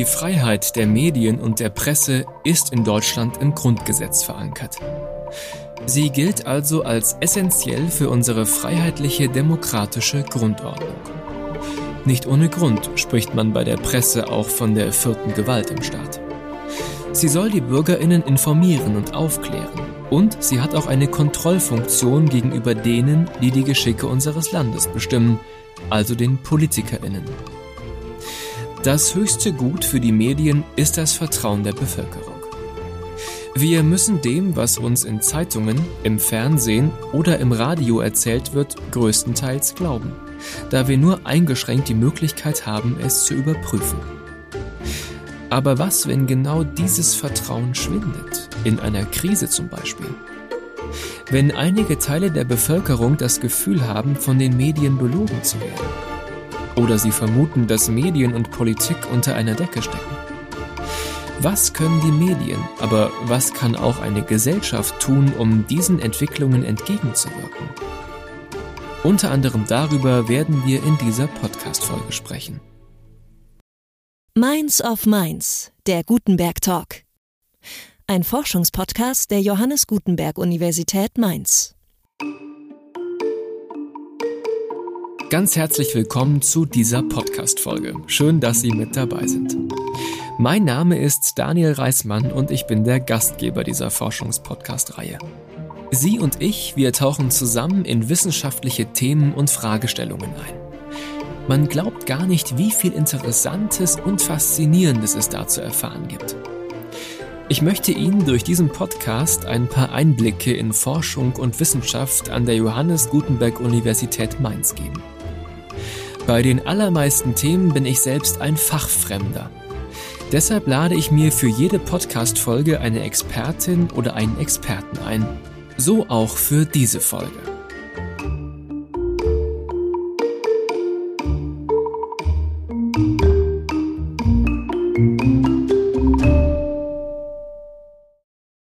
Die Freiheit der Medien und der Presse ist in Deutschland im Grundgesetz verankert. Sie gilt also als essentiell für unsere freiheitliche demokratische Grundordnung. Nicht ohne Grund spricht man bei der Presse auch von der vierten Gewalt im Staat. Sie soll die Bürgerinnen informieren und aufklären. Und sie hat auch eine Kontrollfunktion gegenüber denen, die die Geschicke unseres Landes bestimmen, also den Politikerinnen. Das höchste Gut für die Medien ist das Vertrauen der Bevölkerung. Wir müssen dem, was uns in Zeitungen, im Fernsehen oder im Radio erzählt wird, größtenteils glauben, da wir nur eingeschränkt die Möglichkeit haben, es zu überprüfen. Aber was, wenn genau dieses Vertrauen schwindet, in einer Krise zum Beispiel? Wenn einige Teile der Bevölkerung das Gefühl haben, von den Medien belogen zu werden? Oder sie vermuten, dass Medien und Politik unter einer Decke stecken? Was können die Medien, aber was kann auch eine Gesellschaft tun, um diesen Entwicklungen entgegenzuwirken? Unter anderem darüber werden wir in dieser Podcast-Folge sprechen. Minds of Minds, der Gutenberg Talk. Ein Forschungspodcast der Johannes Gutenberg Universität Mainz. Ganz herzlich willkommen zu dieser Podcast-Folge. Schön, dass Sie mit dabei sind. Mein Name ist Daniel Reismann und ich bin der Gastgeber dieser Forschungspodcast-Reihe. Sie und ich, wir tauchen zusammen in wissenschaftliche Themen und Fragestellungen ein. Man glaubt gar nicht, wie viel Interessantes und Faszinierendes es da zu erfahren gibt. Ich möchte Ihnen durch diesen Podcast ein paar Einblicke in Forschung und Wissenschaft an der Johannes Gutenberg Universität Mainz geben. Bei den allermeisten Themen bin ich selbst ein Fachfremder Deshalb lade ich mir für jede Podcast-Folge eine Expertin oder einen Experten ein. So auch für diese Folge.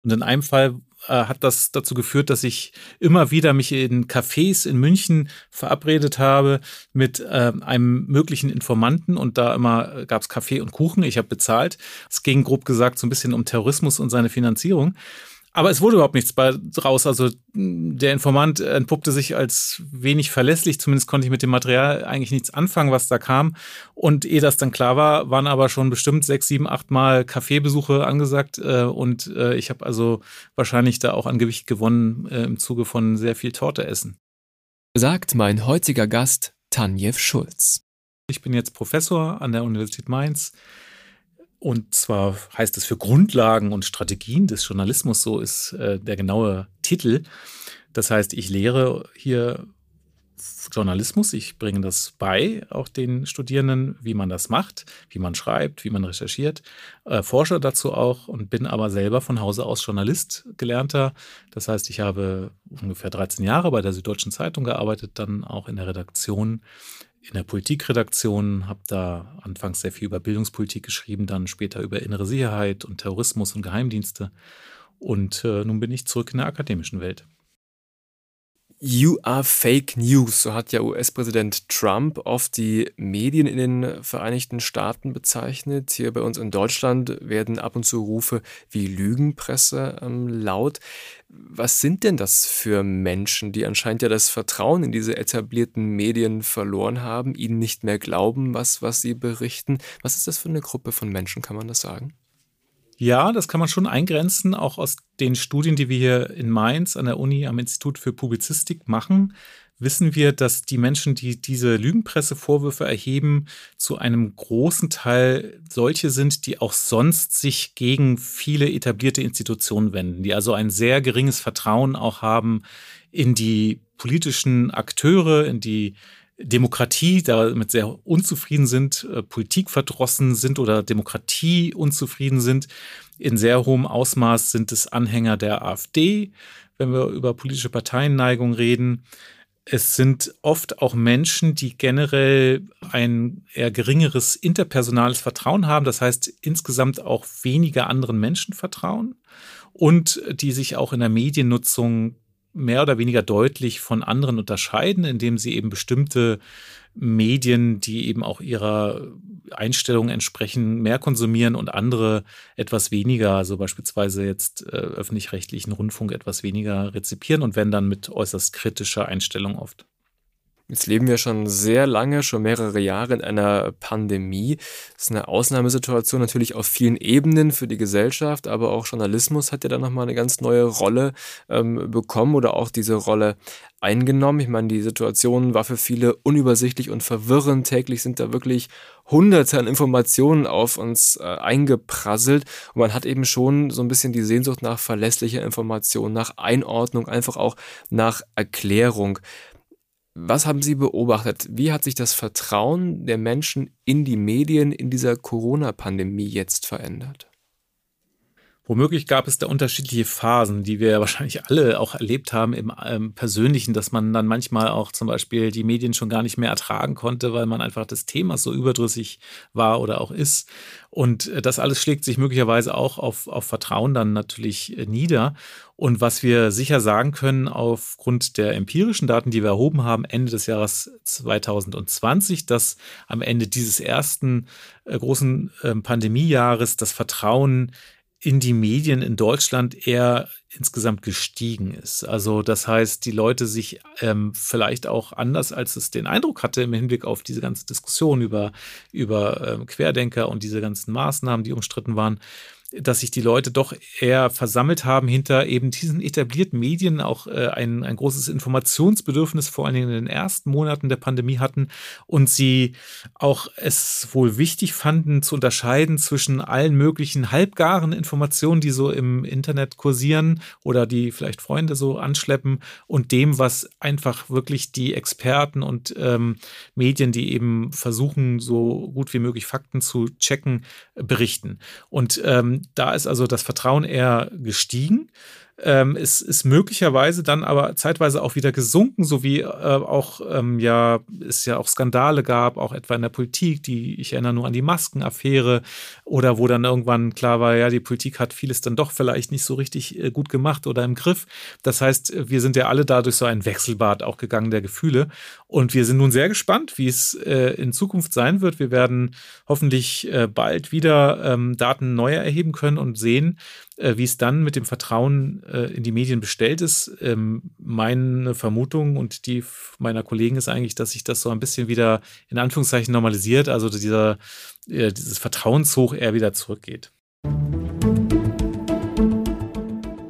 Und in einem Fall hat das dazu geführt, dass ich immer wieder mich in Cafés in München verabredet habe mit äh, einem möglichen Informanten und da immer gab es Kaffee und Kuchen. Ich habe bezahlt. Es ging grob gesagt so ein bisschen um Terrorismus und seine Finanzierung. Aber es wurde überhaupt nichts bei, draus. Also der Informant entpuppte sich als wenig verlässlich. Zumindest konnte ich mit dem Material eigentlich nichts anfangen, was da kam. Und ehe das dann klar war, waren aber schon bestimmt sechs, sieben, acht Mal Kaffeebesuche angesagt. Äh, und äh, ich habe also wahrscheinlich da auch an Gewicht gewonnen äh, im Zuge von sehr viel Torte essen. Sagt mein heutiger Gast Tanjev Schulz. Ich bin jetzt Professor an der Universität Mainz und zwar heißt es für Grundlagen und Strategien des Journalismus, so ist äh, der genaue Titel. Das heißt, ich lehre hier Journalismus, ich bringe das bei, auch den Studierenden, wie man das macht, wie man schreibt, wie man recherchiert, äh, forsche dazu auch und bin aber selber von Hause aus Journalist gelernter. Das heißt, ich habe ungefähr 13 Jahre bei der Süddeutschen Zeitung gearbeitet, dann auch in der Redaktion in der Politikredaktion, habe da anfangs sehr viel über Bildungspolitik geschrieben, dann später über innere Sicherheit und Terrorismus und Geheimdienste. Und äh, nun bin ich zurück in der akademischen Welt. You are fake news, so hat ja US-Präsident Trump oft die Medien in den Vereinigten Staaten bezeichnet. Hier bei uns in Deutschland werden ab und zu Rufe wie Lügenpresse ähm, laut. Was sind denn das für Menschen, die anscheinend ja das Vertrauen in diese etablierten Medien verloren haben, ihnen nicht mehr glauben, was, was sie berichten? Was ist das für eine Gruppe von Menschen, kann man das sagen? Ja, das kann man schon eingrenzen, auch aus den Studien, die wir hier in Mainz an der Uni am Institut für Publizistik machen, wissen wir, dass die Menschen, die diese Lügenpressevorwürfe erheben, zu einem großen Teil solche sind, die auch sonst sich gegen viele etablierte Institutionen wenden, die also ein sehr geringes Vertrauen auch haben in die politischen Akteure, in die Demokratie damit sehr unzufrieden sind, äh, Politik verdrossen sind oder Demokratie unzufrieden sind. In sehr hohem Ausmaß sind es Anhänger der AfD, wenn wir über politische Parteienneigung reden. Es sind oft auch Menschen, die generell ein eher geringeres interpersonales Vertrauen haben, das heißt insgesamt auch weniger anderen Menschen vertrauen und die sich auch in der Mediennutzung mehr oder weniger deutlich von anderen unterscheiden, indem sie eben bestimmte Medien, die eben auch ihrer Einstellung entsprechen, mehr konsumieren und andere etwas weniger, also beispielsweise jetzt äh, öffentlich-rechtlichen Rundfunk etwas weniger rezipieren und wenn dann mit äußerst kritischer Einstellung oft. Jetzt leben wir schon sehr lange, schon mehrere Jahre in einer Pandemie. Das ist eine Ausnahmesituation natürlich auf vielen Ebenen für die Gesellschaft, aber auch Journalismus hat ja dann nochmal eine ganz neue Rolle ähm, bekommen oder auch diese Rolle eingenommen. Ich meine, die Situation war für viele unübersichtlich und verwirrend. Täglich sind da wirklich hunderte an Informationen auf uns äh, eingeprasselt und man hat eben schon so ein bisschen die Sehnsucht nach verlässlicher Information, nach Einordnung, einfach auch nach Erklärung. Was haben Sie beobachtet? Wie hat sich das Vertrauen der Menschen in die Medien in dieser Corona-Pandemie jetzt verändert? Womöglich gab es da unterschiedliche Phasen, die wir wahrscheinlich alle auch erlebt haben im ähm, Persönlichen, dass man dann manchmal auch zum Beispiel die Medien schon gar nicht mehr ertragen konnte, weil man einfach des Themas so überdrüssig war oder auch ist. Und äh, das alles schlägt sich möglicherweise auch auf, auf Vertrauen dann natürlich äh, nieder. Und was wir sicher sagen können aufgrund der empirischen Daten, die wir erhoben haben, Ende des Jahres 2020, dass am Ende dieses ersten äh, großen äh, Pandemiejahres das Vertrauen in die Medien in Deutschland eher insgesamt gestiegen ist. Also das heißt, die Leute sich ähm, vielleicht auch anders, als es den Eindruck hatte im Hinblick auf diese ganze Diskussion über, über ähm, Querdenker und diese ganzen Maßnahmen, die umstritten waren, dass sich die Leute doch eher versammelt haben hinter eben diesen etablierten Medien, auch äh, ein, ein großes Informationsbedürfnis vor allen Dingen in den ersten Monaten der Pandemie hatten und sie auch es wohl wichtig fanden zu unterscheiden zwischen allen möglichen halbgaren Informationen, die so im Internet kursieren oder die vielleicht Freunde so anschleppen und dem, was einfach wirklich die Experten und ähm, Medien, die eben versuchen, so gut wie möglich Fakten zu checken, berichten. Und ähm, da ist also das Vertrauen eher gestiegen. Ähm, es ist möglicherweise dann aber zeitweise auch wieder gesunken, so wie äh, auch ähm, ja es ja auch Skandale gab, auch etwa in der Politik, die ich erinnere nur an die Maskenaffäre oder wo dann irgendwann klar war, ja, die Politik hat vieles dann doch vielleicht nicht so richtig äh, gut gemacht oder im Griff. Das heißt, wir sind ja alle dadurch so ein Wechselbad auch gegangen der Gefühle und wir sind nun sehr gespannt, wie es äh, in Zukunft sein wird. Wir werden hoffentlich äh, bald wieder ähm, Daten neu erheben können und sehen, äh, wie es dann mit dem Vertrauen äh, in die Medien bestellt ist. Ähm, meine Vermutung und die meiner Kollegen ist eigentlich, dass sich das so ein bisschen wieder in Anführungszeichen normalisiert, also dieser, äh, dieses Vertrauenshoch eher wieder zurückgeht.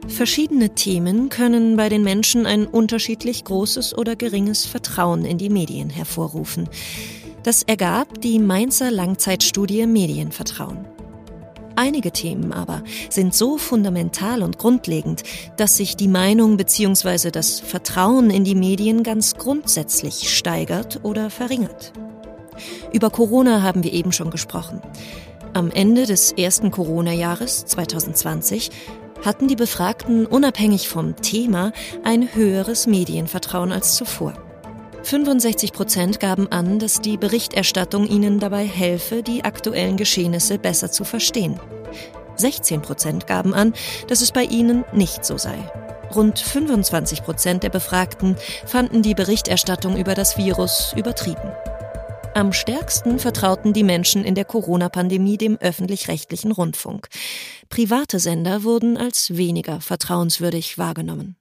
Verschiedene Themen können bei den Menschen ein unterschiedlich großes oder geringes Vertrauen in die Medien hervorrufen. Das ergab die Mainzer Langzeitstudie Medienvertrauen. Einige Themen aber sind so fundamental und grundlegend, dass sich die Meinung bzw. das Vertrauen in die Medien ganz grundsätzlich steigert oder verringert. Über Corona haben wir eben schon gesprochen. Am Ende des ersten Corona-Jahres 2020 hatten die Befragten unabhängig vom Thema ein höheres Medienvertrauen als zuvor. 65 Prozent gaben an, dass die Berichterstattung ihnen dabei helfe, die aktuellen Geschehnisse besser zu verstehen. 16 Prozent gaben an, dass es bei ihnen nicht so sei. Rund 25 Prozent der Befragten fanden die Berichterstattung über das Virus übertrieben. Am stärksten vertrauten die Menschen in der Corona-Pandemie dem öffentlich-rechtlichen Rundfunk. Private Sender wurden als weniger vertrauenswürdig wahrgenommen.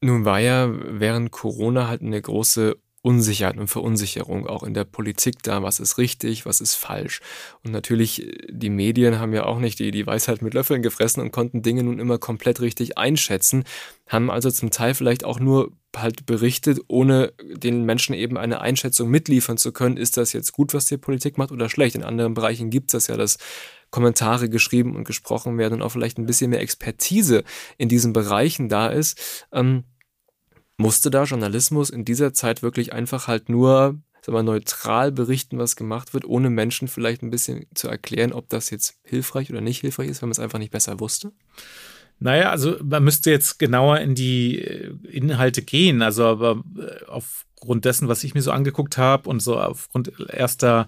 Nun war ja während Corona halt eine große Unsicherheit und Verunsicherung auch in der Politik da, was ist richtig, was ist falsch. Und natürlich, die Medien haben ja auch nicht die, die Weisheit mit Löffeln gefressen und konnten Dinge nun immer komplett richtig einschätzen, haben also zum Teil vielleicht auch nur halt berichtet, ohne den Menschen eben eine Einschätzung mitliefern zu können, ist das jetzt gut, was die Politik macht oder schlecht. In anderen Bereichen gibt es das ja, dass Kommentare geschrieben und gesprochen werden und auch vielleicht ein bisschen mehr Expertise in diesen Bereichen da ist. Ähm, musste da Journalismus in dieser Zeit wirklich einfach halt nur sagen wir, neutral berichten, was gemacht wird, ohne Menschen vielleicht ein bisschen zu erklären, ob das jetzt hilfreich oder nicht hilfreich ist, wenn man es einfach nicht besser wusste? Naja, also man müsste jetzt genauer in die äh, Inhalte gehen. Also aber äh, aufgrund dessen, was ich mir so angeguckt habe und so aufgrund erster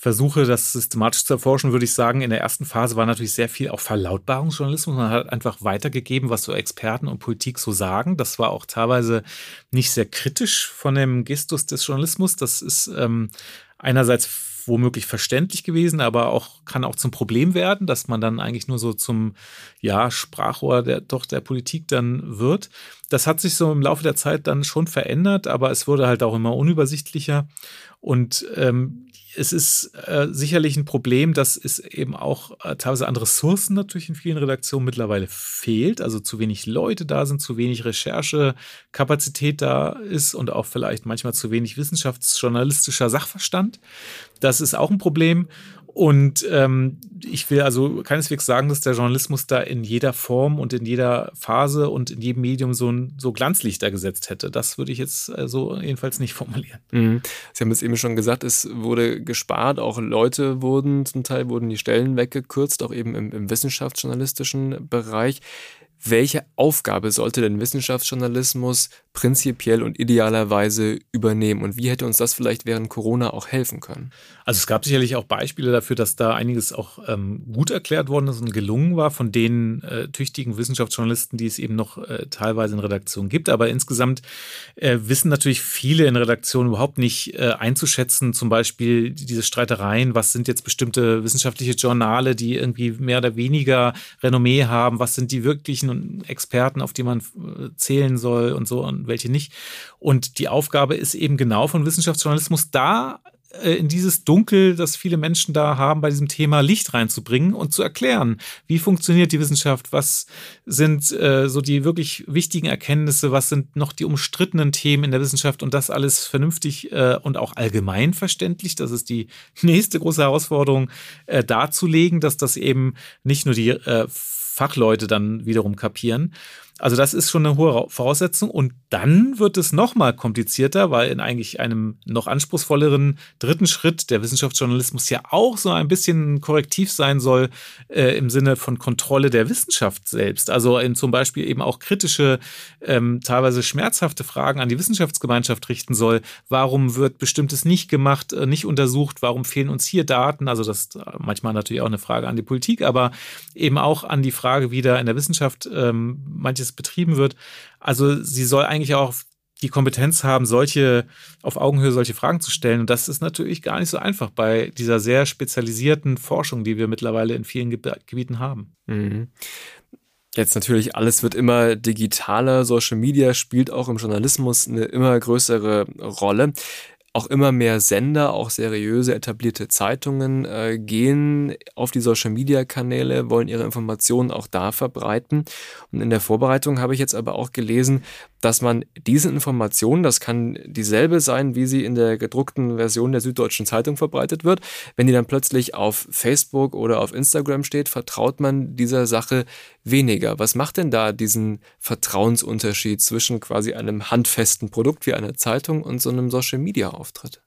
Versuche, das systematisch zu erforschen, würde ich sagen, in der ersten Phase war natürlich sehr viel auch Verlautbarungsjournalismus. Man hat einfach weitergegeben, was so Experten und Politik so sagen. Das war auch teilweise nicht sehr kritisch von dem Gestus des Journalismus. Das ist ähm, einerseits womöglich verständlich gewesen, aber auch kann auch zum Problem werden, dass man dann eigentlich nur so zum ja, Sprachrohr der, doch der Politik dann wird. Das hat sich so im Laufe der Zeit dann schon verändert, aber es wurde halt auch immer unübersichtlicher. Und ähm, es ist äh, sicherlich ein Problem, dass es eben auch äh, teilweise an Ressourcen natürlich in vielen Redaktionen mittlerweile fehlt. Also zu wenig Leute da sind, zu wenig Recherchekapazität da ist und auch vielleicht manchmal zu wenig wissenschaftsjournalistischer Sachverstand. Das ist auch ein Problem. Und ähm, ich will also keineswegs sagen, dass der Journalismus da in jeder Form und in jeder Phase und in jedem Medium so, ein, so Glanzlichter gesetzt hätte. Das würde ich jetzt äh, so jedenfalls nicht formulieren. Mhm. Sie haben es eben schon gesagt, es wurde gespart, auch Leute wurden, zum Teil wurden die Stellen weggekürzt, auch eben im, im wissenschaftsjournalistischen Bereich. Welche Aufgabe sollte denn Wissenschaftsjournalismus prinzipiell und idealerweise übernehmen? Und wie hätte uns das vielleicht während Corona auch helfen können? Also es gab sicherlich auch Beispiele dafür, dass da einiges auch ähm, gut erklärt worden ist und gelungen war von den äh, tüchtigen Wissenschaftsjournalisten, die es eben noch äh, teilweise in Redaktionen gibt. Aber insgesamt äh, wissen natürlich viele in Redaktionen überhaupt nicht äh, einzuschätzen, zum Beispiel diese Streitereien, was sind jetzt bestimmte wissenschaftliche Journale, die irgendwie mehr oder weniger Renommee haben, was sind die wirklichen und Experten, auf die man äh, zählen soll und so und welche nicht. Und die Aufgabe ist eben genau von Wissenschaftsjournalismus da äh, in dieses Dunkel, das viele Menschen da haben, bei diesem Thema Licht reinzubringen und zu erklären, wie funktioniert die Wissenschaft, was sind äh, so die wirklich wichtigen Erkenntnisse, was sind noch die umstrittenen Themen in der Wissenschaft und das alles vernünftig äh, und auch allgemein verständlich. Das ist die nächste große Herausforderung, äh, darzulegen, dass das eben nicht nur die äh, Fachleute dann wiederum kapieren. Also das ist schon eine hohe Voraussetzung. Und dann wird es noch mal komplizierter, weil in eigentlich einem noch anspruchsvolleren dritten Schritt der Wissenschaftsjournalismus ja auch so ein bisschen korrektiv sein soll äh, im Sinne von Kontrolle der Wissenschaft selbst. Also in zum Beispiel eben auch kritische, ähm, teilweise schmerzhafte Fragen an die Wissenschaftsgemeinschaft richten soll. Warum wird bestimmtes nicht gemacht, äh, nicht untersucht? Warum fehlen uns hier Daten? Also das ist manchmal natürlich auch eine Frage an die Politik, aber eben auch an die Frage, wie da in der Wissenschaft ähm, manches es betrieben wird. Also sie soll eigentlich auch die Kompetenz haben, solche auf Augenhöhe solche Fragen zu stellen. Und das ist natürlich gar nicht so einfach bei dieser sehr spezialisierten Forschung, die wir mittlerweile in vielen Gebieten haben. Mhm. Jetzt natürlich, alles wird immer digitaler. Social Media spielt auch im Journalismus eine immer größere Rolle auch immer mehr Sender, auch seriöse etablierte Zeitungen äh, gehen auf die Social-Media-Kanäle, wollen ihre Informationen auch da verbreiten. Und in der Vorbereitung habe ich jetzt aber auch gelesen, dass man diese Informationen, das kann dieselbe sein, wie sie in der gedruckten Version der Süddeutschen Zeitung verbreitet wird, wenn die dann plötzlich auf Facebook oder auf Instagram steht, vertraut man dieser Sache weniger. Was macht denn da diesen Vertrauensunterschied zwischen quasi einem handfesten Produkt wie einer Zeitung und so einem Social-Media-Auftritt?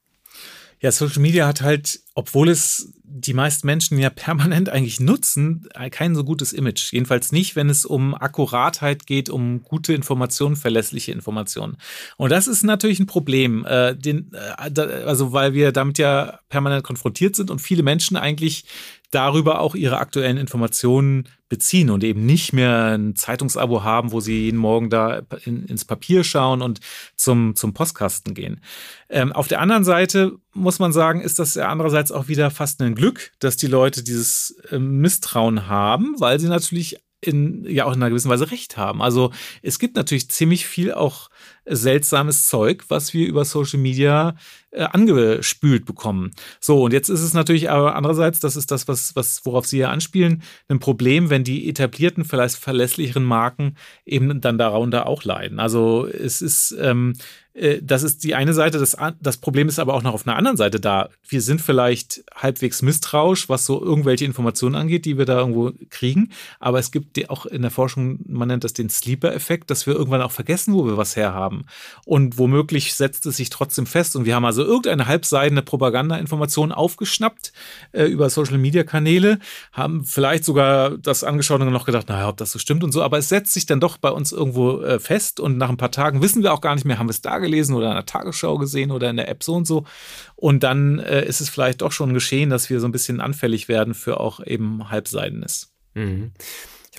Ja, Social Media hat halt, obwohl es die meisten Menschen ja permanent eigentlich nutzen, kein so gutes Image. Jedenfalls nicht, wenn es um Akkuratheit geht, um gute Informationen, verlässliche Informationen. Und das ist natürlich ein Problem, äh, den, äh, also weil wir damit ja permanent konfrontiert sind und viele Menschen eigentlich darüber auch ihre aktuellen Informationen beziehen und eben nicht mehr ein Zeitungsabo haben, wo sie jeden Morgen da in, ins Papier schauen und zum, zum Postkasten gehen. Ähm, auf der anderen Seite muss man sagen, ist das ja andererseits auch wieder fast ein Glück, dass die Leute dieses äh, Misstrauen haben, weil sie natürlich in, ja auch in einer gewissen Weise recht haben. Also es gibt natürlich ziemlich viel auch seltsames Zeug, was wir über Social Media äh, angespült bekommen. So, und jetzt ist es natürlich aber andererseits, das ist das, was, was, worauf Sie ja anspielen, ein Problem, wenn die etablierten, vielleicht verlässlicheren Marken eben dann darunter auch leiden. Also es ist, ähm, äh, das ist die eine Seite. Das, das Problem ist aber auch noch auf einer anderen Seite da. Wir sind vielleicht halbwegs misstrauisch, was so irgendwelche Informationen angeht, die wir da irgendwo kriegen. Aber es gibt auch in der Forschung, man nennt das den Sleeper-Effekt, dass wir irgendwann auch vergessen, wo wir was herhaben haben. Und womöglich setzt es sich trotzdem fest. Und wir haben also irgendeine halbseidene Propaganda-Information aufgeschnappt äh, über Social-Media-Kanäle, haben vielleicht sogar das angeschaut und noch gedacht, naja, ob das so stimmt und so. Aber es setzt sich dann doch bei uns irgendwo äh, fest. Und nach ein paar Tagen wissen wir auch gar nicht mehr, haben wir es da gelesen oder in der Tagesschau gesehen oder in der App so und so. Und dann äh, ist es vielleicht doch schon geschehen, dass wir so ein bisschen anfällig werden für auch eben Halbseidenes. Mhm.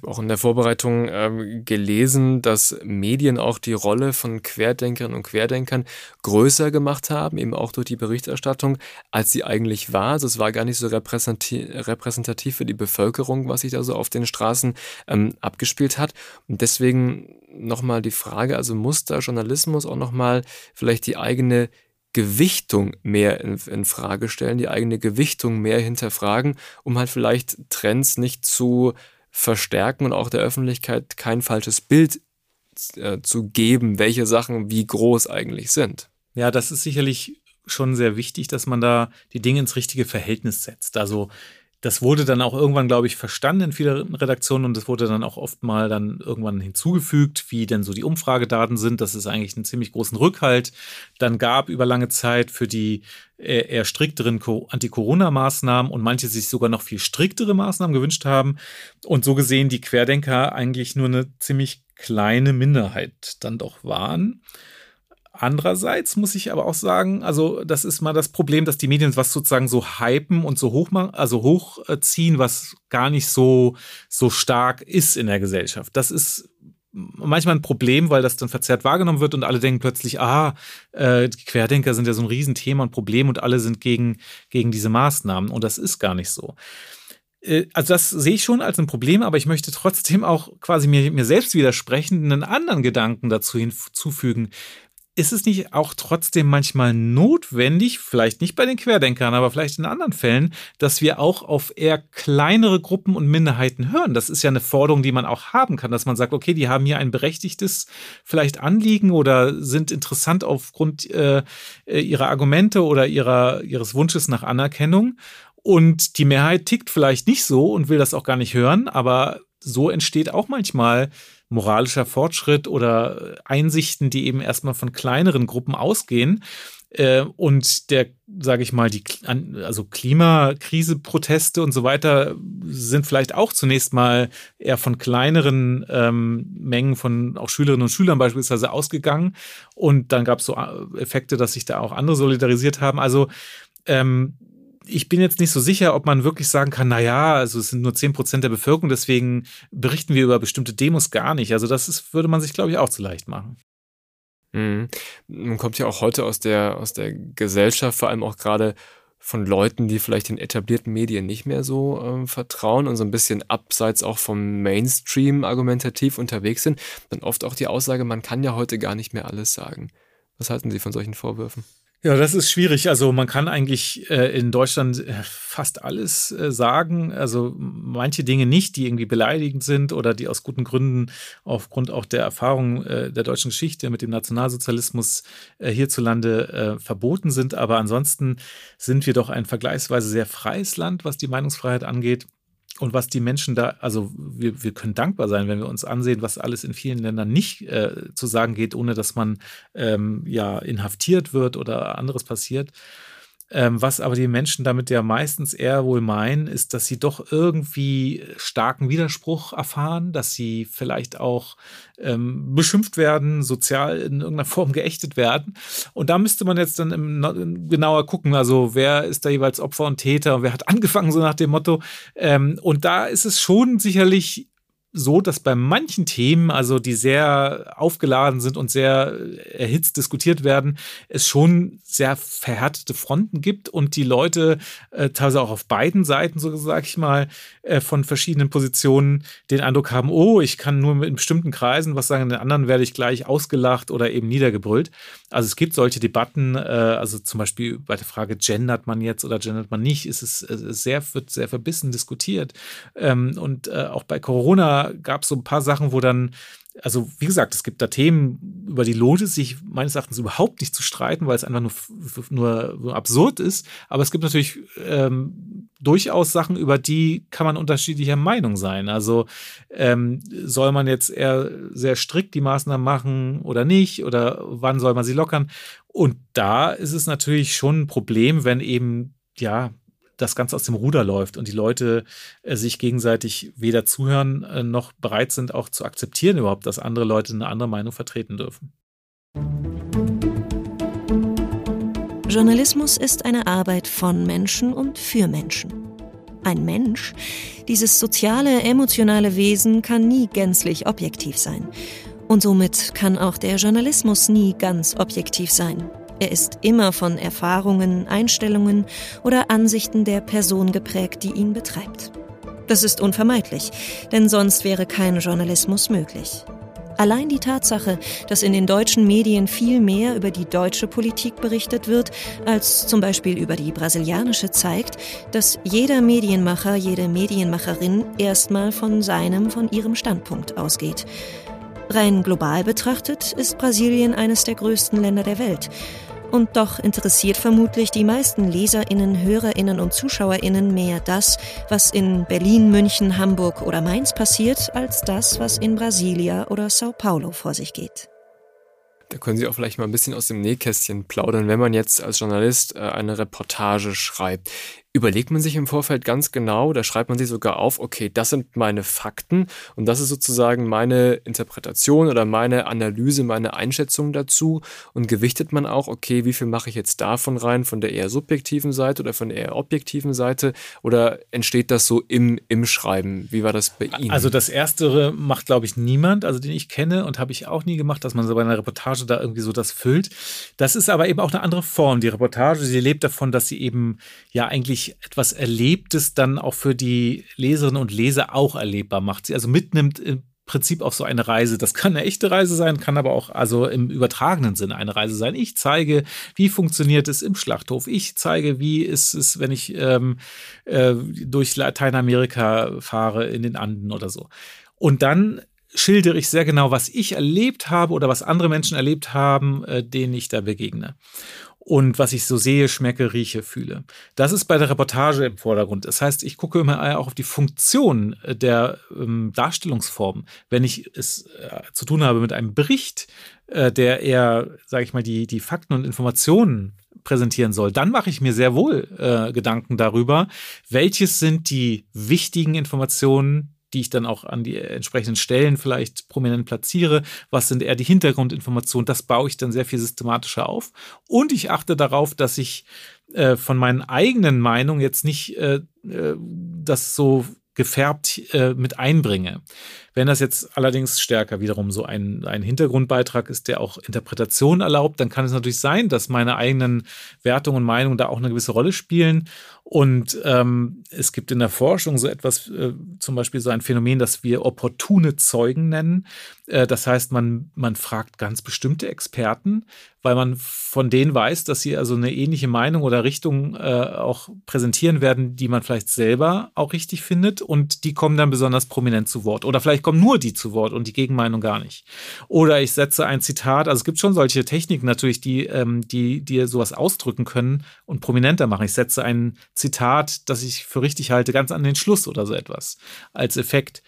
Auch in der Vorbereitung äh, gelesen, dass Medien auch die Rolle von Querdenkerinnen und Querdenkern größer gemacht haben, eben auch durch die Berichterstattung, als sie eigentlich war. Also es war gar nicht so repräsentativ, repräsentativ für die Bevölkerung, was sich da so auf den Straßen ähm, abgespielt hat. Und deswegen nochmal die Frage, also muss da Journalismus auch nochmal vielleicht die eigene Gewichtung mehr in, in, Frage stellen, die eigene Gewichtung mehr hinterfragen, um halt vielleicht Trends nicht zu verstärken und auch der Öffentlichkeit kein falsches Bild äh, zu geben, welche Sachen wie groß eigentlich sind. Ja, das ist sicherlich schon sehr wichtig, dass man da die Dinge ins richtige Verhältnis setzt. Also das wurde dann auch irgendwann, glaube ich, verstanden in vielen Redaktionen und das wurde dann auch oft mal dann irgendwann hinzugefügt, wie denn so die Umfragedaten sind, dass es eigentlich einen ziemlich großen Rückhalt. Dann gab über lange Zeit für die äh, eher strikteren Anti-Corona-Maßnahmen und manche sich sogar noch viel striktere Maßnahmen gewünscht haben. Und so gesehen die Querdenker eigentlich nur eine ziemlich kleine Minderheit dann doch waren. Andererseits muss ich aber auch sagen, also das ist mal das Problem, dass die Medien was sozusagen so hypen und so hoch also hochziehen, was gar nicht so so stark ist in der Gesellschaft. Das ist manchmal ein Problem, weil das dann verzerrt wahrgenommen wird und alle denken plötzlich, ah, äh, die Querdenker sind ja so ein Riesenthema und Problem und alle sind gegen gegen diese Maßnahmen. Und das ist gar nicht so. Äh, also das sehe ich schon als ein Problem, aber ich möchte trotzdem auch quasi mir, mir selbst widersprechen, einen anderen Gedanken dazu hinzufügen ist es nicht auch trotzdem manchmal notwendig, vielleicht nicht bei den Querdenkern, aber vielleicht in anderen Fällen, dass wir auch auf eher kleinere Gruppen und Minderheiten hören? Das ist ja eine Forderung, die man auch haben kann, dass man sagt, okay, die haben hier ein berechtigtes vielleicht Anliegen oder sind interessant aufgrund äh, äh ihrer Argumente oder ihrer, ihres Wunsches nach Anerkennung. Und die Mehrheit tickt vielleicht nicht so und will das auch gar nicht hören, aber so entsteht auch manchmal moralischer Fortschritt oder Einsichten, die eben erstmal von kleineren Gruppen ausgehen. Äh, und der, sage ich mal, die also Klimakrise-Proteste und so weiter sind vielleicht auch zunächst mal eher von kleineren ähm, Mengen von auch Schülerinnen und Schülern beispielsweise ausgegangen. Und dann gab es so äh, Effekte, dass sich da auch andere solidarisiert haben. Also ähm, ich bin jetzt nicht so sicher, ob man wirklich sagen kann, na ja, also es sind nur zehn Prozent der Bevölkerung, deswegen berichten wir über bestimmte Demos gar nicht. Also das ist, würde man sich, glaube ich, auch zu leicht machen. Mhm. Man kommt ja auch heute aus der, aus der Gesellschaft, vor allem auch gerade von Leuten, die vielleicht den etablierten Medien nicht mehr so äh, vertrauen und so ein bisschen abseits auch vom Mainstream argumentativ unterwegs sind, dann oft auch die Aussage, man kann ja heute gar nicht mehr alles sagen. Was halten Sie von solchen Vorwürfen? Ja, das ist schwierig. Also man kann eigentlich äh, in Deutschland äh, fast alles äh, sagen. Also manche Dinge nicht, die irgendwie beleidigend sind oder die aus guten Gründen aufgrund auch der Erfahrung äh, der deutschen Geschichte mit dem Nationalsozialismus äh, hierzulande äh, verboten sind. Aber ansonsten sind wir doch ein vergleichsweise sehr freies Land, was die Meinungsfreiheit angeht. Und was die Menschen da, also wir, wir können dankbar sein, wenn wir uns ansehen, was alles in vielen Ländern nicht äh, zu sagen geht, ohne dass man ähm, ja inhaftiert wird oder anderes passiert. Ähm, was aber die Menschen damit ja meistens eher wohl meinen, ist, dass sie doch irgendwie starken Widerspruch erfahren, dass sie vielleicht auch ähm, beschimpft werden, sozial in irgendeiner Form geächtet werden. Und da müsste man jetzt dann im, genauer gucken, also wer ist da jeweils Opfer und Täter, wer hat angefangen, so nach dem Motto. Ähm, und da ist es schon sicherlich so, dass bei manchen Themen, also die sehr aufgeladen sind und sehr erhitzt diskutiert werden, es schon sehr verhärtete Fronten gibt und die Leute äh, teilweise auch auf beiden Seiten, so sage ich mal, äh, von verschiedenen Positionen den Eindruck haben, oh, ich kann nur in bestimmten Kreisen was sagen, in den anderen werde ich gleich ausgelacht oder eben niedergebrüllt. Also es gibt solche Debatten, äh, also zum Beispiel bei der Frage, gendert man jetzt oder gendert man nicht, ist es äh, sehr, wird sehr verbissen diskutiert. Ähm, und äh, auch bei Corona gab es so ein paar Sachen, wo dann, also wie gesagt, es gibt da Themen, über die lohnt es sich meines Erachtens überhaupt nicht zu streiten, weil es einfach nur, nur, nur absurd ist. Aber es gibt natürlich ähm, durchaus Sachen, über die kann man unterschiedlicher Meinung sein. Also ähm, soll man jetzt eher sehr strikt die Maßnahmen machen oder nicht? Oder wann soll man sie lockern? Und da ist es natürlich schon ein Problem, wenn eben, ja, das Ganze aus dem Ruder läuft und die Leute äh, sich gegenseitig weder zuhören äh, noch bereit sind, auch zu akzeptieren überhaupt, dass andere Leute eine andere Meinung vertreten dürfen. Journalismus ist eine Arbeit von Menschen und für Menschen. Ein Mensch, dieses soziale, emotionale Wesen kann nie gänzlich objektiv sein. Und somit kann auch der Journalismus nie ganz objektiv sein. Er ist immer von Erfahrungen, Einstellungen oder Ansichten der Person geprägt, die ihn betreibt. Das ist unvermeidlich, denn sonst wäre kein Journalismus möglich. Allein die Tatsache, dass in den deutschen Medien viel mehr über die deutsche Politik berichtet wird, als zum Beispiel über die brasilianische, zeigt, dass jeder Medienmacher, jede Medienmacherin erstmal von seinem, von ihrem Standpunkt ausgeht. Rein global betrachtet ist Brasilien eines der größten Länder der Welt. Und doch interessiert vermutlich die meisten Leserinnen, Hörerinnen und Zuschauerinnen mehr das, was in Berlin, München, Hamburg oder Mainz passiert, als das, was in Brasilia oder Sao Paulo vor sich geht. Da können Sie auch vielleicht mal ein bisschen aus dem Nähkästchen plaudern, wenn man jetzt als Journalist äh, eine Reportage schreibt überlegt man sich im Vorfeld ganz genau, da schreibt man sich sogar auf, okay, das sind meine Fakten und das ist sozusagen meine Interpretation oder meine Analyse, meine Einschätzung dazu und gewichtet man auch, okay, wie viel mache ich jetzt davon rein, von der eher subjektiven Seite oder von der eher objektiven Seite oder entsteht das so im, im Schreiben? Wie war das bei Ihnen? Also das Erstere macht, glaube ich, niemand, also den ich kenne und habe ich auch nie gemacht, dass man so bei einer Reportage da irgendwie so das füllt. Das ist aber eben auch eine andere Form. Die Reportage, sie lebt davon, dass sie eben ja eigentlich etwas Erlebtes dann auch für die Leserinnen und Leser auch erlebbar macht. Sie also mitnimmt im Prinzip auf so eine Reise. Das kann eine echte Reise sein, kann aber auch also im übertragenen Sinne eine Reise sein. Ich zeige, wie funktioniert es im Schlachthof. Ich zeige, wie ist es, wenn ich ähm, äh, durch Lateinamerika fahre in den Anden oder so. Und dann schildere ich sehr genau, was ich erlebt habe oder was andere Menschen erlebt haben, äh, denen ich da begegne und was ich so sehe, schmecke, rieche, fühle. Das ist bei der Reportage im Vordergrund. Das heißt, ich gucke immer auch auf die Funktion äh, der ähm, Darstellungsformen. Wenn ich es äh, zu tun habe mit einem Bericht, äh, der eher, sage ich mal, die, die Fakten und Informationen präsentieren soll, dann mache ich mir sehr wohl äh, Gedanken darüber, welches sind die wichtigen Informationen, die ich dann auch an die entsprechenden Stellen vielleicht prominent platziere. Was sind eher die Hintergrundinformationen? Das baue ich dann sehr viel systematischer auf. Und ich achte darauf, dass ich äh, von meinen eigenen Meinungen jetzt nicht äh, äh das so gefärbt äh, mit einbringe. Wenn das jetzt allerdings stärker wiederum so ein, ein Hintergrundbeitrag ist, der auch Interpretation erlaubt, dann kann es natürlich sein, dass meine eigenen Wertungen und Meinungen da auch eine gewisse Rolle spielen. Und ähm, es gibt in der Forschung so etwas, äh, zum Beispiel so ein Phänomen, das wir opportune Zeugen nennen. Äh, das heißt, man, man fragt ganz bestimmte Experten, weil man von denen weiß, dass sie also eine ähnliche Meinung oder Richtung äh, auch präsentieren werden, die man vielleicht selber auch richtig findet. Und die kommen dann besonders prominent zu Wort. Oder vielleicht kommen nur die zu Wort und die Gegenmeinung gar nicht. Oder ich setze ein Zitat, also es gibt schon solche Techniken natürlich, die, ähm, die, sowas ausdrücken können und prominenter machen. Ich setze ein Zitat, das ich für richtig halte, ganz an den Schluss oder so etwas als Effekt.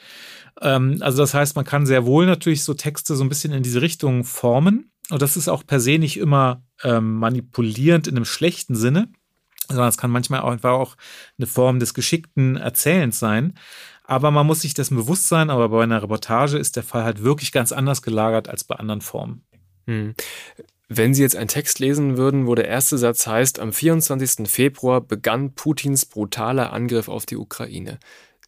Ähm, also das heißt, man kann sehr wohl natürlich so Texte so ein bisschen in diese Richtung formen. Und das ist auch per se nicht immer ähm, manipulierend in einem schlechten Sinne, sondern es kann manchmal auch einfach auch eine Form des geschickten Erzählens sein. Aber man muss sich dessen bewusst sein, aber bei einer Reportage ist der Fall halt wirklich ganz anders gelagert als bei anderen Formen. Hm. Wenn Sie jetzt einen Text lesen würden, wo der erste Satz heißt, am 24. Februar begann Putins brutaler Angriff auf die Ukraine.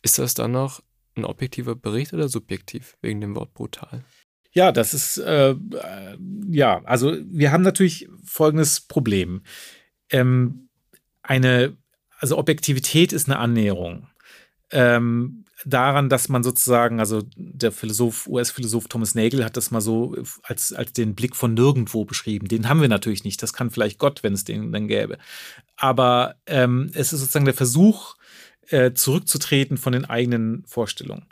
Ist das dann noch ein objektiver Bericht oder subjektiv wegen dem Wort brutal? Ja, das ist, äh, ja, also wir haben natürlich folgendes Problem. Ähm, eine, also Objektivität ist eine Annäherung. Ähm, daran, dass man sozusagen, also der Philosoph, US-Philosoph Thomas Nagel hat das mal so als, als den Blick von nirgendwo beschrieben. Den haben wir natürlich nicht. Das kann vielleicht Gott, wenn es den dann gäbe. Aber ähm, es ist sozusagen der Versuch, äh, zurückzutreten von den eigenen Vorstellungen.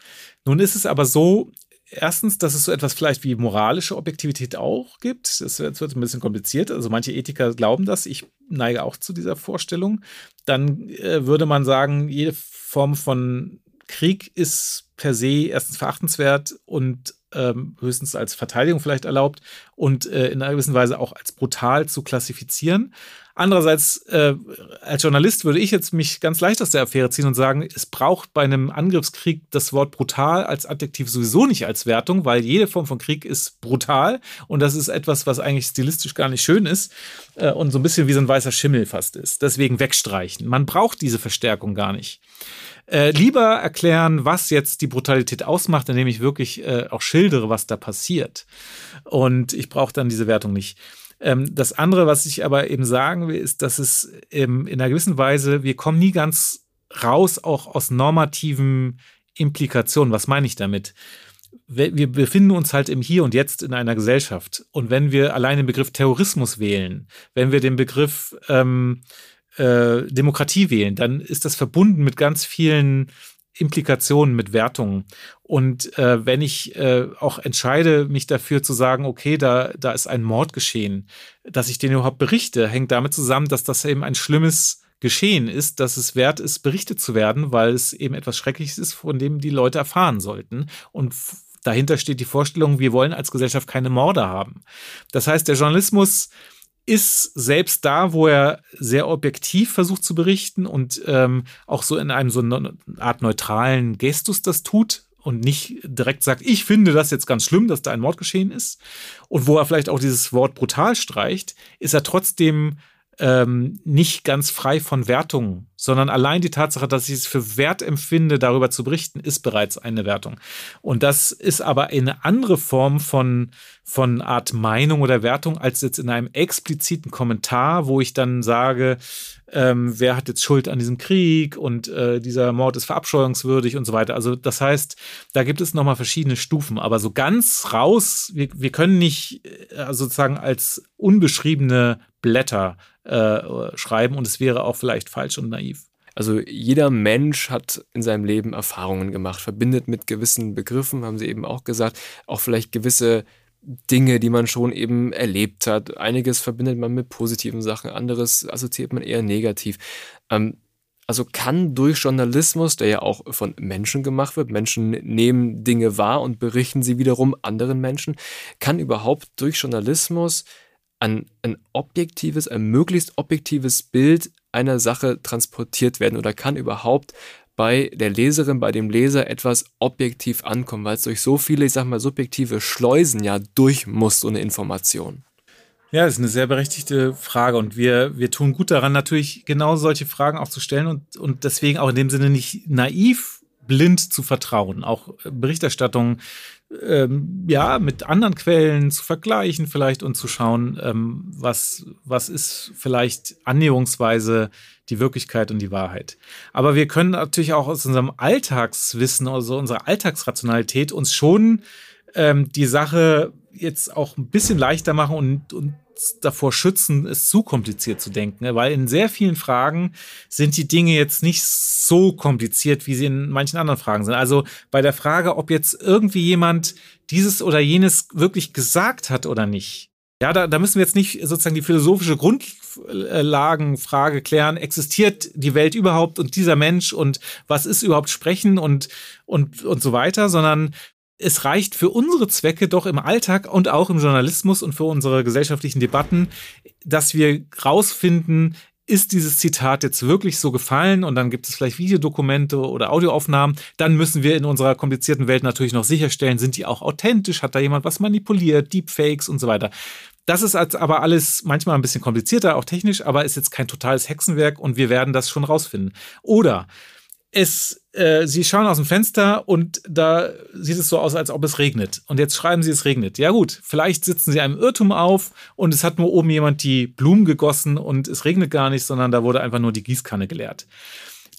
Nun ist es aber so, erstens, dass es so etwas vielleicht wie moralische Objektivität auch gibt. Das wird, ein bisschen kompliziert. Also manche Ethiker glauben das. Ich neige auch zu dieser Vorstellung. Dann äh, würde man sagen, jede Form von Krieg ist per se erstens verachtenswert und ähm, höchstens als Verteidigung vielleicht erlaubt und äh, in einer gewissen Weise auch als brutal zu klassifizieren. Andererseits, äh, als Journalist würde ich jetzt mich ganz leicht aus der Affäre ziehen und sagen, es braucht bei einem Angriffskrieg das Wort brutal als Adjektiv sowieso nicht als Wertung, weil jede Form von Krieg ist brutal und das ist etwas, was eigentlich stilistisch gar nicht schön ist äh, und so ein bisschen wie so ein weißer Schimmel fast ist. Deswegen wegstreichen. Man braucht diese Verstärkung gar nicht. Äh, lieber erklären, was jetzt die Brutalität ausmacht, indem ich wirklich äh, auch schildere, was da passiert. Und ich brauche dann diese Wertung nicht. Ähm, das andere, was ich aber eben sagen will, ist, dass es ähm, in einer gewissen Weise, wir kommen nie ganz raus, auch aus normativen Implikationen. Was meine ich damit? wir befinden uns halt im Hier und Jetzt in einer Gesellschaft. Und wenn wir allein den Begriff Terrorismus wählen, wenn wir den Begriff ähm, äh, Demokratie wählen, dann ist das verbunden mit ganz vielen Implikationen, mit Wertungen. Und äh, wenn ich äh, auch entscheide, mich dafür zu sagen, okay, da, da ist ein Mord geschehen, dass ich den überhaupt berichte, hängt damit zusammen, dass das eben ein schlimmes Geschehen ist, dass es wert ist, berichtet zu werden, weil es eben etwas Schreckliches ist, von dem die Leute erfahren sollten. Und dahinter steht die Vorstellung, wir wollen als Gesellschaft keine Morde haben. Das heißt, der Journalismus ist selbst da, wo er sehr objektiv versucht zu berichten und ähm, auch so in einem so eine Art neutralen Gestus das tut und nicht direkt sagt, ich finde das jetzt ganz schlimm, dass da ein Mord geschehen ist. Und wo er vielleicht auch dieses Wort brutal streicht, ist er trotzdem ähm, nicht ganz frei von Wertungen, sondern allein die Tatsache, dass ich es für wert empfinde, darüber zu berichten, ist bereits eine Wertung. Und das ist aber eine andere Form von, von Art Meinung oder Wertung als jetzt in einem expliziten Kommentar, wo ich dann sage, ähm, wer hat jetzt Schuld an diesem Krieg und äh, dieser Mord ist verabscheuungswürdig und so weiter. Also das heißt, da gibt es nochmal verschiedene Stufen, aber so ganz raus, wir, wir können nicht äh, sozusagen als unbeschriebene Blätter äh, schreiben und es wäre auch vielleicht falsch und naiv. Also jeder Mensch hat in seinem Leben Erfahrungen gemacht, verbindet mit gewissen Begriffen, haben Sie eben auch gesagt, auch vielleicht gewisse Dinge, die man schon eben erlebt hat. Einiges verbindet man mit positiven Sachen, anderes assoziiert man eher negativ. Ähm, also kann durch Journalismus, der ja auch von Menschen gemacht wird, Menschen nehmen Dinge wahr und berichten sie wiederum anderen Menschen, kann überhaupt durch Journalismus ein, ein objektives, ein möglichst objektives Bild einer Sache transportiert werden oder kann überhaupt bei der Leserin, bei dem Leser etwas objektiv ankommen, weil es durch so viele, ich sag mal, subjektive Schleusen ja durch muss, so eine Information. Ja, das ist eine sehr berechtigte Frage und wir, wir tun gut daran, natürlich genau solche Fragen auch zu stellen und, und deswegen auch in dem Sinne nicht naiv blind zu vertrauen. Auch Berichterstattung ähm, ja, mit anderen Quellen zu vergleichen vielleicht und zu schauen, ähm, was, was ist vielleicht annäherungsweise die Wirklichkeit und die Wahrheit. Aber wir können natürlich auch aus unserem Alltagswissen, also unserer Alltagsrationalität uns schon ähm, die Sache jetzt auch ein bisschen leichter machen und, und davor schützen, es zu kompliziert zu denken, ne? weil in sehr vielen Fragen sind die Dinge jetzt nicht so kompliziert, wie sie in manchen anderen Fragen sind. Also bei der Frage, ob jetzt irgendwie jemand dieses oder jenes wirklich gesagt hat oder nicht. Ja, da, da müssen wir jetzt nicht sozusagen die philosophische Grundlagenfrage klären, existiert die Welt überhaupt und dieser Mensch und was ist überhaupt Sprechen und, und, und so weiter, sondern es reicht für unsere Zwecke doch im Alltag und auch im Journalismus und für unsere gesellschaftlichen Debatten, dass wir rausfinden, ist dieses Zitat jetzt wirklich so gefallen und dann gibt es vielleicht Videodokumente oder Audioaufnahmen, dann müssen wir in unserer komplizierten Welt natürlich noch sicherstellen, sind die auch authentisch, hat da jemand was manipuliert, Deepfakes und so weiter. Das ist aber alles manchmal ein bisschen komplizierter, auch technisch, aber ist jetzt kein totales Hexenwerk und wir werden das schon rausfinden. Oder es, äh, sie schauen aus dem Fenster und da sieht es so aus, als ob es regnet. Und jetzt schreiben sie, es regnet. Ja gut, vielleicht sitzen sie einem Irrtum auf und es hat nur oben jemand die Blumen gegossen und es regnet gar nicht, sondern da wurde einfach nur die Gießkanne geleert.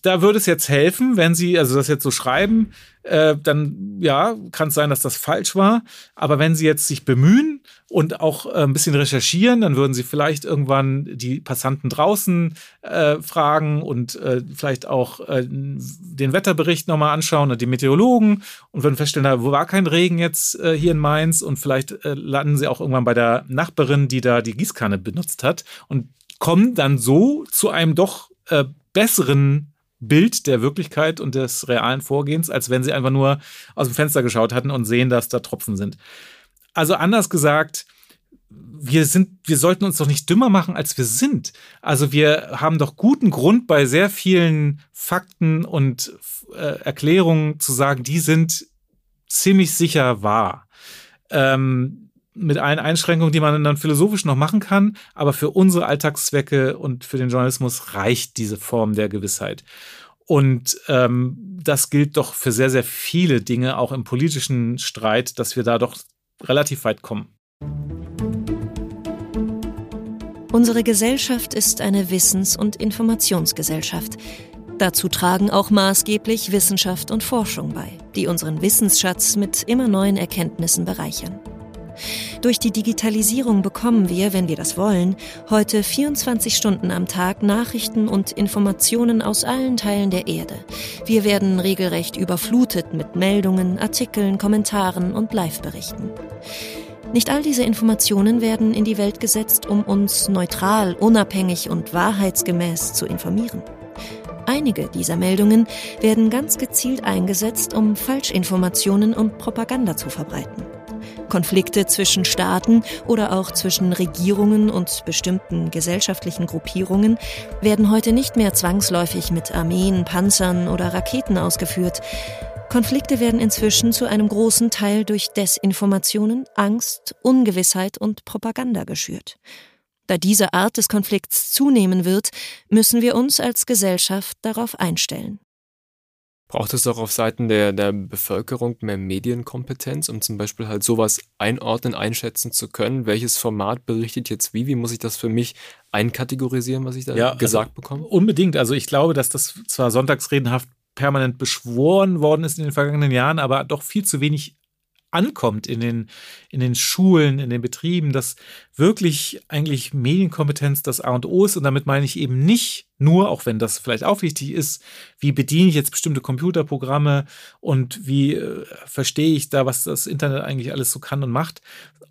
Da würde es jetzt helfen, wenn Sie also das jetzt so schreiben, äh, dann ja, kann es sein, dass das falsch war. Aber wenn Sie jetzt sich bemühen und auch äh, ein bisschen recherchieren, dann würden Sie vielleicht irgendwann die Passanten draußen äh, fragen und äh, vielleicht auch äh, den Wetterbericht nochmal anschauen und die Meteorologen und würden feststellen, da war kein Regen jetzt äh, hier in Mainz und vielleicht landen Sie auch irgendwann bei der Nachbarin, die da die Gießkanne benutzt hat und kommen dann so zu einem doch besseren Bild der Wirklichkeit und des realen Vorgehens, als wenn sie einfach nur aus dem Fenster geschaut hatten und sehen, dass da Tropfen sind. Also anders gesagt, wir sind, wir sollten uns doch nicht dümmer machen, als wir sind. Also wir haben doch guten Grund bei sehr vielen Fakten und äh, Erklärungen zu sagen, die sind ziemlich sicher wahr. Ähm, mit allen Einschränkungen, die man dann philosophisch noch machen kann, aber für unsere Alltagszwecke und für den Journalismus reicht diese Form der Gewissheit. Und ähm, das gilt doch für sehr, sehr viele Dinge, auch im politischen Streit, dass wir da doch relativ weit kommen. Unsere Gesellschaft ist eine Wissens- und Informationsgesellschaft. Dazu tragen auch maßgeblich Wissenschaft und Forschung bei, die unseren Wissensschatz mit immer neuen Erkenntnissen bereichern. Durch die Digitalisierung bekommen wir, wenn wir das wollen, heute 24 Stunden am Tag Nachrichten und Informationen aus allen Teilen der Erde. Wir werden regelrecht überflutet mit Meldungen, Artikeln, Kommentaren und Live-Berichten. Nicht all diese Informationen werden in die Welt gesetzt, um uns neutral, unabhängig und wahrheitsgemäß zu informieren. Einige dieser Meldungen werden ganz gezielt eingesetzt, um Falschinformationen und Propaganda zu verbreiten. Konflikte zwischen Staaten oder auch zwischen Regierungen und bestimmten gesellschaftlichen Gruppierungen werden heute nicht mehr zwangsläufig mit Armeen, Panzern oder Raketen ausgeführt. Konflikte werden inzwischen zu einem großen Teil durch Desinformationen, Angst, Ungewissheit und Propaganda geschürt. Da diese Art des Konflikts zunehmen wird, müssen wir uns als Gesellschaft darauf einstellen. Braucht es auch auf Seiten der, der Bevölkerung mehr Medienkompetenz, um zum Beispiel halt sowas einordnen, einschätzen zu können? Welches Format berichtet jetzt wie? Wie muss ich das für mich einkategorisieren, was ich da ja, also gesagt also bekomme? Unbedingt. Also ich glaube, dass das zwar sonntagsredenhaft permanent beschworen worden ist in den vergangenen Jahren, aber doch viel zu wenig ankommt in den, in den Schulen, in den Betrieben, dass wirklich eigentlich Medienkompetenz das A und O ist. Und damit meine ich eben nicht nur, auch wenn das vielleicht auch wichtig ist, wie bediene ich jetzt bestimmte Computerprogramme und wie äh, verstehe ich da, was das Internet eigentlich alles so kann und macht,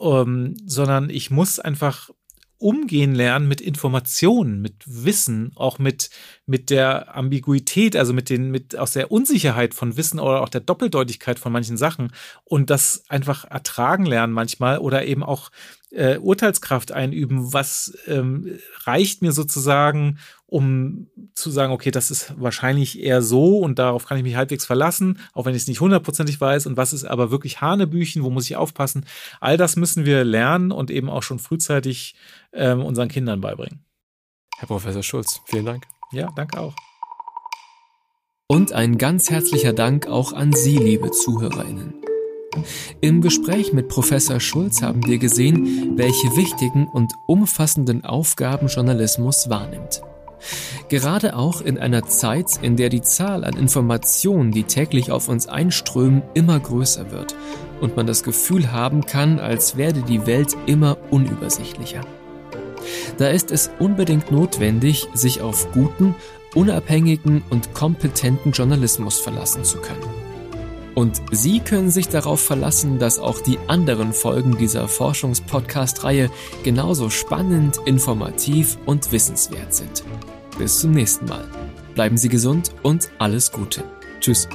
ähm, sondern ich muss einfach umgehen lernen mit Informationen, mit Wissen, auch mit, mit der Ambiguität, also mit den, mit aus der Unsicherheit von Wissen oder auch der Doppeldeutigkeit von manchen Sachen und das einfach ertragen lernen manchmal oder eben auch äh, Urteilskraft einüben, was ähm, reicht mir sozusagen, um zu sagen, okay, das ist wahrscheinlich eher so und darauf kann ich mich halbwegs verlassen, auch wenn ich es nicht hundertprozentig weiß und was ist aber wirklich Hanebüchen, wo muss ich aufpassen. All das müssen wir lernen und eben auch schon frühzeitig ähm, unseren Kindern beibringen. Herr Professor Schulz, vielen Dank. Ja, danke auch. Und ein ganz herzlicher Dank auch an Sie, liebe Zuhörerinnen. Im Gespräch mit Professor Schulz haben wir gesehen, welche wichtigen und umfassenden Aufgaben Journalismus wahrnimmt. Gerade auch in einer Zeit, in der die Zahl an Informationen, die täglich auf uns einströmen, immer größer wird und man das Gefühl haben kann, als werde die Welt immer unübersichtlicher. Da ist es unbedingt notwendig, sich auf guten, unabhängigen und kompetenten Journalismus verlassen zu können. Und Sie können sich darauf verlassen, dass auch die anderen Folgen dieser Forschungspodcast-Reihe genauso spannend, informativ und wissenswert sind. Bis zum nächsten Mal. Bleiben Sie gesund und alles Gute. Tschüss.